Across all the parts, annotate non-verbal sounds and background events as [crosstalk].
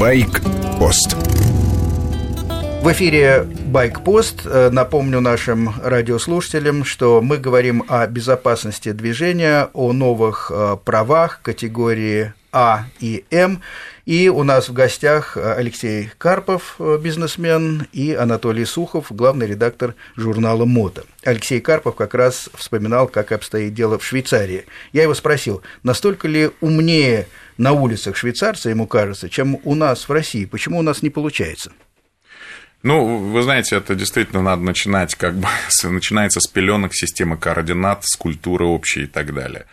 Байк-пост. В эфире Байкпост. Э, напомню нашим радиослушателям, что мы говорим о безопасности движения, о новых э, правах категории А и М. И у нас в гостях э, Алексей Карпов, бизнесмен, и Анатолий Сухов, главный редактор журнала «Мото». Алексей Карпов как раз вспоминал, как обстоит дело в Швейцарии. Я его спросил, настолько ли умнее на улицах швейцарцы, ему кажется, чем у нас в России? Почему у нас не получается? Ну, вы знаете, это действительно надо начинать, как бы, [laughs] начинается с пеленок системы координат, с культуры общей и так далее.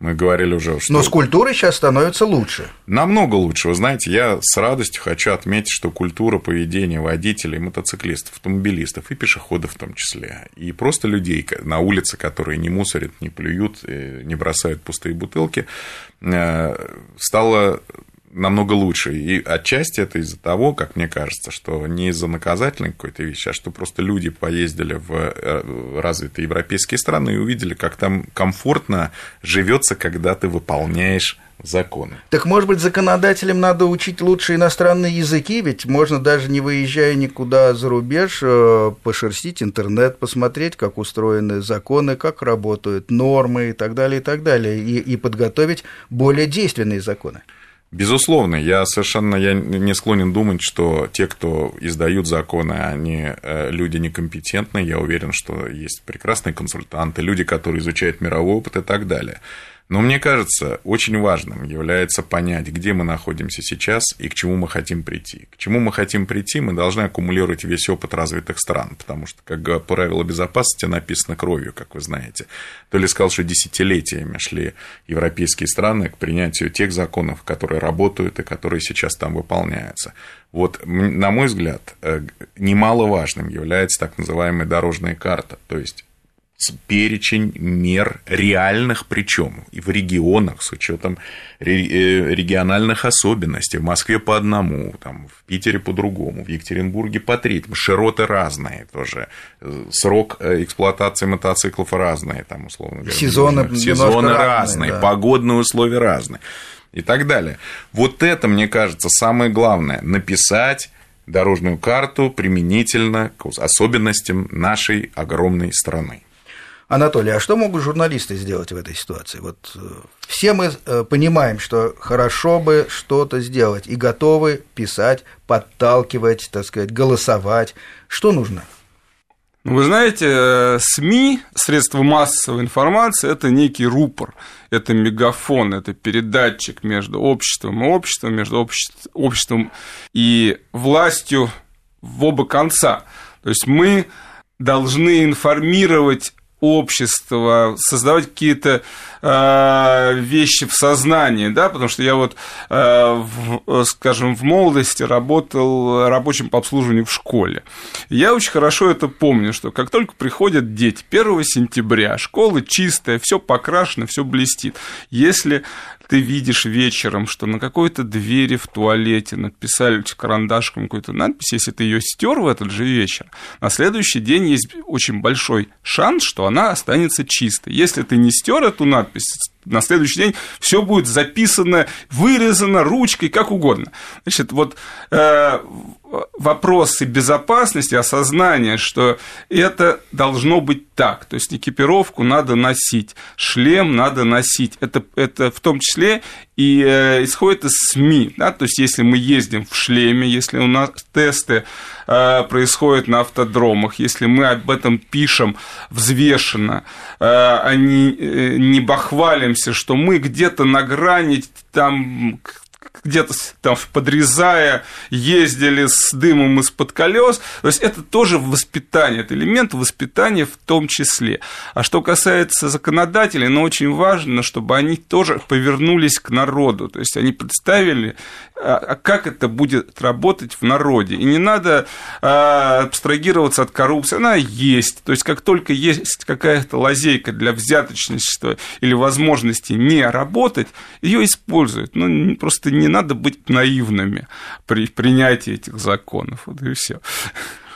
Мы говорили уже, что... Но с культурой сейчас становится лучше. Намного лучше. Вы знаете, я с радостью хочу отметить, что культура поведения водителей, мотоциклистов, автомобилистов и пешеходов в том числе, и просто людей на улице, которые не мусорят, не плюют, э, не бросают пустые бутылки, э, стала намного лучше. И отчасти это из-за того, как мне кажется, что не из-за наказательной какой-то вещи, а что просто люди поездили в э, развитые европейские страны и увидели, как там комфортно живется, когда ты выполняешь законы. Так, может быть, законодателям надо учить лучше иностранные языки, ведь можно даже не выезжая никуда за рубеж, э, пошерстить интернет, посмотреть, как устроены законы, как работают нормы и так далее, и так далее, и, и подготовить более действенные законы. Безусловно, я совершенно я не склонен думать, что те, кто издают законы, они э, люди некомпетентные. Я уверен, что есть прекрасные консультанты, люди, которые изучают мировой опыт и так далее. Но мне кажется, очень важным является понять, где мы находимся сейчас и к чему мы хотим прийти. К чему мы хотим прийти, мы должны аккумулировать весь опыт развитых стран, потому что, как правило безопасности написано кровью, как вы знаете. То ли сказал, что десятилетиями шли европейские страны к принятию тех законов, которые работают и которые сейчас там выполняются. Вот, на мой взгляд, э, немаловажным является так называемая дорожная карта, то есть перечень мер реальных, причем и в регионах с учетом э, региональных особенностей. В Москве по одному, там, в Питере по другому, в Екатеринбурге по третьему. Широты разные тоже. Срок э, эксплуатации мотоциклов разные, там, условно говоря. Сезоны, Сезоны разные, разные да. погодные условия разные и так далее. Вот это, мне кажется, самое главное. Написать дорожную карту применительно к особенностям нашей огромной страны. Анатолий, а что могут журналисты сделать в этой ситуации? Вот э, все мы э, понимаем, что хорошо бы что-то сделать и готовы писать, подталкивать, так сказать, голосовать. Что нужно? Ну, вы знаете, э, СМИ, средства массовой информации, это некий рупор, это мегафон, это передатчик между обществом и обществом, между обществом и властью в оба конца. То есть мы должны информировать общества, создавать какие-то э, вещи в сознании, да, потому что я вот, э, в, скажем, в молодости работал рабочим по обслуживанию в школе. Я очень хорошо это помню, что как только приходят дети 1 сентября, школа чистая, все покрашено, все блестит. Если ты видишь вечером, что на какой-то двери в туалете написали карандашком какую-то надпись, если ты ее стер в этот же вечер, на следующий день есть очень большой шанс, что она останется чистой. Если ты не стер эту надпись, на следующий день все будет записано, вырезано ручкой, как угодно. Значит, вот э, вопросы безопасности, осознания, что это должно быть так. То есть экипировку надо носить, шлем надо носить. Это, это в том числе и э, исходит из СМИ. Да? То есть если мы ездим в шлеме, если у нас тесты э, происходят на автодромах, если мы об этом пишем взвешенно, э, а не, э, не бахвалимся, что мы где-то на грани там где-то там подрезая, ездили с дымом из-под колес. То есть это тоже воспитание, это элемент воспитания в том числе. А что касается законодателей, ну, очень важно, чтобы они тоже повернулись к народу. То есть они представили, а, а как это будет работать в народе. И не надо а, абстрагироваться от коррупции. Она есть. То есть как только есть какая-то лазейка для взяточничества или возможности не работать, ее используют. Ну, просто не надо быть наивными при принятии этих законов. Вот и все.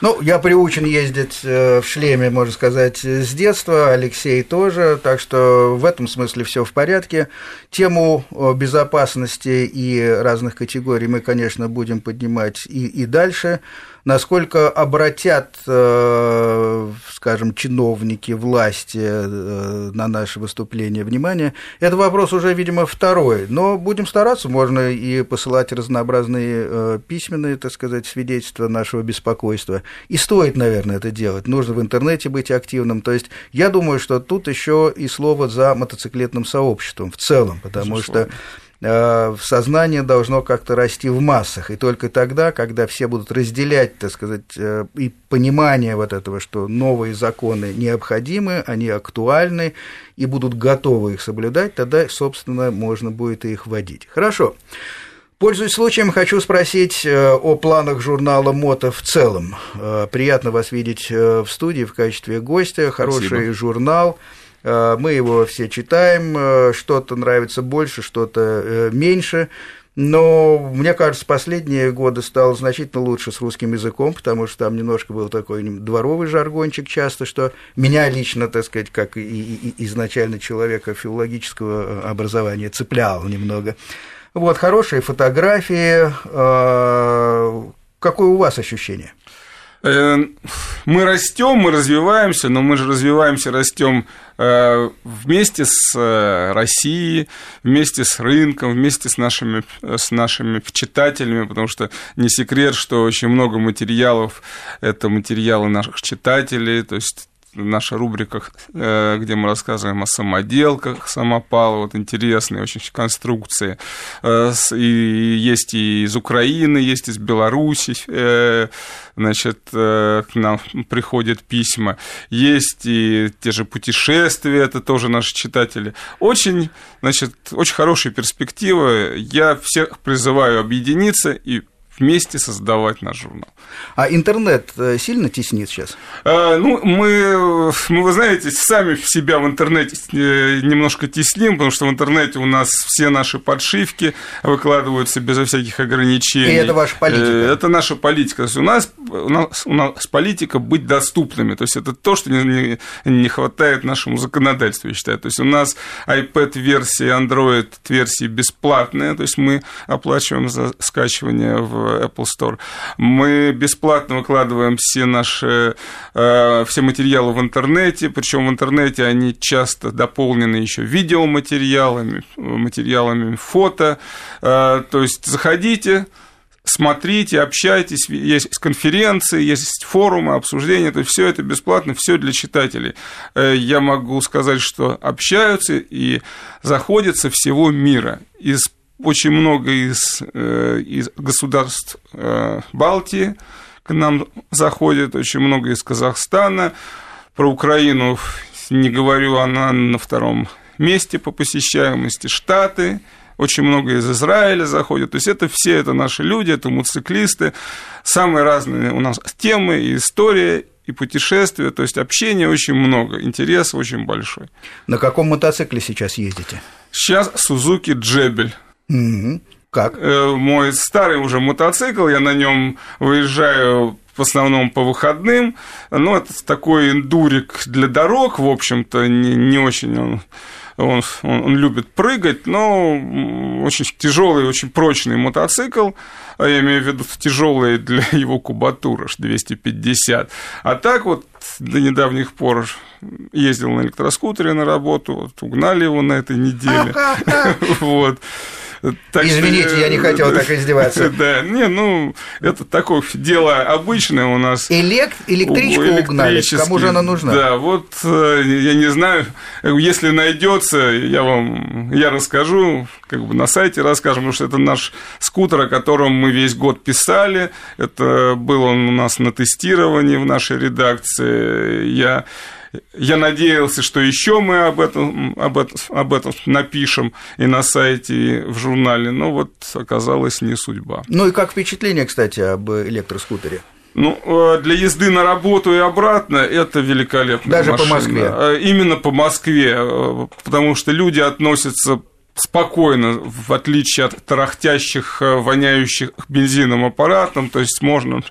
Ну, я приучен ездить э, в шлеме, можно сказать, с детства, Алексей тоже, так что в этом смысле все в порядке. Тему безопасности и разных категорий мы, конечно, будем поднимать и, и дальше насколько обратят, э, скажем, чиновники власти э, на наше выступление внимание, это вопрос уже, видимо, второй. Но будем стараться, можно и посылать разнообразные э, письменные, так сказать, свидетельства нашего беспокойства. И стоит, наверное, это делать. Нужно в интернете быть активным. То есть я думаю, что тут еще и слово за мотоциклетным сообществом в целом, потому Безусловно. что сознание должно как-то расти в массах. И только тогда, когда все будут разделять, так сказать, э, и понимание вот этого, что новые законы необходимы, они актуальны, и будут готовы их соблюдать, тогда, собственно, можно будет их вводить. Хорошо. Пользуясь случаем, хочу спросить э, о планах журнала «Мото» в целом. Приятно вас видеть в студии в качестве гостя. Хороший Спасибо. журнал. Э, мы его все читаем, э, что-то нравится больше, что-то э, меньше. Но мне кажется, последние годы стало значительно лучше с русским языком, потому что там немножко был такой дворовый жаргончик часто, что меня лично, так сказать, как и, изначально человека филологического образования, цеплял немного. Вот, хорошие фотографии. Какое у вас ощущение? Э, мы растем, мы развиваемся, но мы же развиваемся, растем э, вместе с э, Россией, вместе с рынком, вместе с нашими, с нашими читателями, потому что не секрет, что очень много материалов – это материалы наших читателей, то есть наша рубрика, э, где мы рассказываем о самоделках самопала, вот интересные очень конструкции. Э, и есть и из Украины, есть из Беларуси, э, значит, к нам приходят письма. Есть и те же путешествия, это тоже наши читатели. Очень, значит, очень хорошие перспективы. Я всех призываю объединиться и вместе создавать наш журнал. А интернет э, сильно теснит сейчас? А, ну, мы, мы, вы знаете, сами себя в интернете э, немножко тесним, потому что в интернете у нас все наши подшивки выкладываются безо всяких ограничений. И это ваша политика? Это наша политика. То есть у нас, у нас, у нас политика быть доступными. То есть это то, что не, не, не хватает нашему законодательству, я считаю. То есть у нас iPad-версии, Android-версии бесплатные, то есть мы оплачиваем за скачивание в Apple Store. Мы бесплатно выкладываем все наши э, все материалы в интернете, причем в интернете они часто дополнены еще видеоматериалами, материалами фото. Э, то есть заходите, смотрите, общайтесь, есть конференции, есть форумы, обсуждения, то есть все это бесплатно, все для читателей. Э, я могу сказать, что общаются и заходят со всего мира, из очень много из, э, из государств э, Балтии к нам заходит, очень много из Казахстана. Про Украину не говорю, она на втором месте по посещаемости. Штаты, очень много из Израиля заходит. То есть это все это наши люди, это мотоциклисты. Самые разные у нас темы и история, и путешествия, то есть общения очень много, интерес очень большой. На каком мотоцикле сейчас ездите? Сейчас Сузуки Джебель. Угу. Как? Э, мой старый уже мотоцикл, я на нем выезжаю в основном по выходным. Ну, это такой эндурик для дорог, в общем-то, не, не очень он он, он, он любит прыгать, но очень тяжелый, очень прочный мотоцикл, а я имею в виду тяжелый для [laughs] его кубатуры, 250. А так вот до недавних пор ездил на электроскутере на работу, вот, угнали его на этой неделе. [laughs] Вот. Так Извините, что, я не хотел так [laughs] издеваться. Да, не, ну, это такое дело обычное у нас. Элек... Электричку угнали, кому же она нужна? Да, вот э, я не знаю, если найдется, я вам, я расскажу, как бы на сайте расскажем, потому что это наш скутер, о котором мы весь год писали, это был он у нас на тестировании в нашей редакции, я я надеялся, что еще мы об этом, об, этом, об этом напишем и на сайте, и в журнале, но вот оказалось не судьба. Ну и как впечатление, кстати, об электроскутере? Ну, э, для езды на работу и обратно это великолепно. Даже машина. по Москве. Э, именно по Москве, э, потому что люди относятся спокойно, в отличие от тарахтящих, э, воняющих бензином аппаратом, то есть можно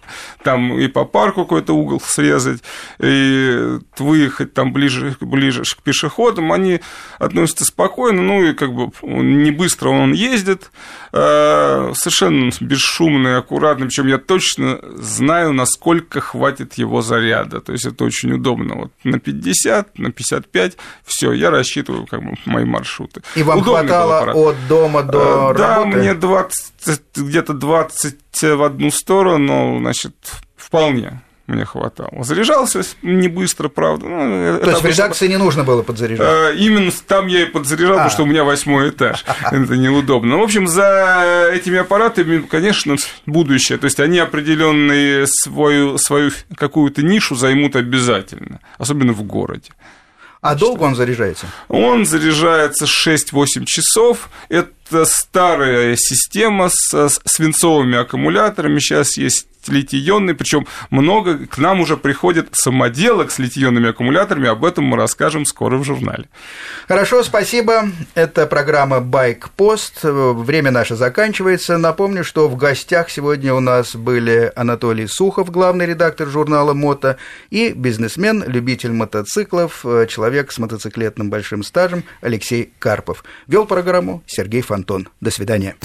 там и по парку какой-то угол срезать, и выехать там ближе, ближе к пешеходам, они относятся спокойно, ну и как бы не быстро он ездит, э, совершенно бесшумно и аккуратно, причем я точно знаю, насколько хватит его заряда, то есть это очень удобно, вот на 50, на 55, все, я рассчитываю как бы мои маршруты. И вам Удобный хватало от дома до да, работы? Да, мне 20, где-то 20 в одну сторону, значит, вполне мне хватало. Заряжался не быстро, правда. Ну, То есть в редакции не нужно было подзаряжать? А, именно там я и подзаряжал, а. потому что у меня восьмой этаж. [laughs] Это неудобно. Ну, в общем, за этими аппаратами, конечно, будущее. То есть они определенные свою, свою какую-то нишу займут обязательно, особенно в городе. А долго он заряжается? Он заряжается 6-8 часов. Это старая система с свинцовыми аккумуляторами. Сейчас есть литий-ионный, причем много к нам уже приходит самоделок с литий-ионными аккумуляторами, об этом мы расскажем скоро в журнале. Хорошо, спасибо. Это программа Байк Пост. Время наше заканчивается. Напомню, что в гостях сегодня у нас были Анатолий Сухов, главный редактор журнала «Мото», и бизнесмен, любитель мотоциклов, человек с мотоциклетным большим стажем Алексей Карпов. Вел программу Сергей Фонтон. До свидания.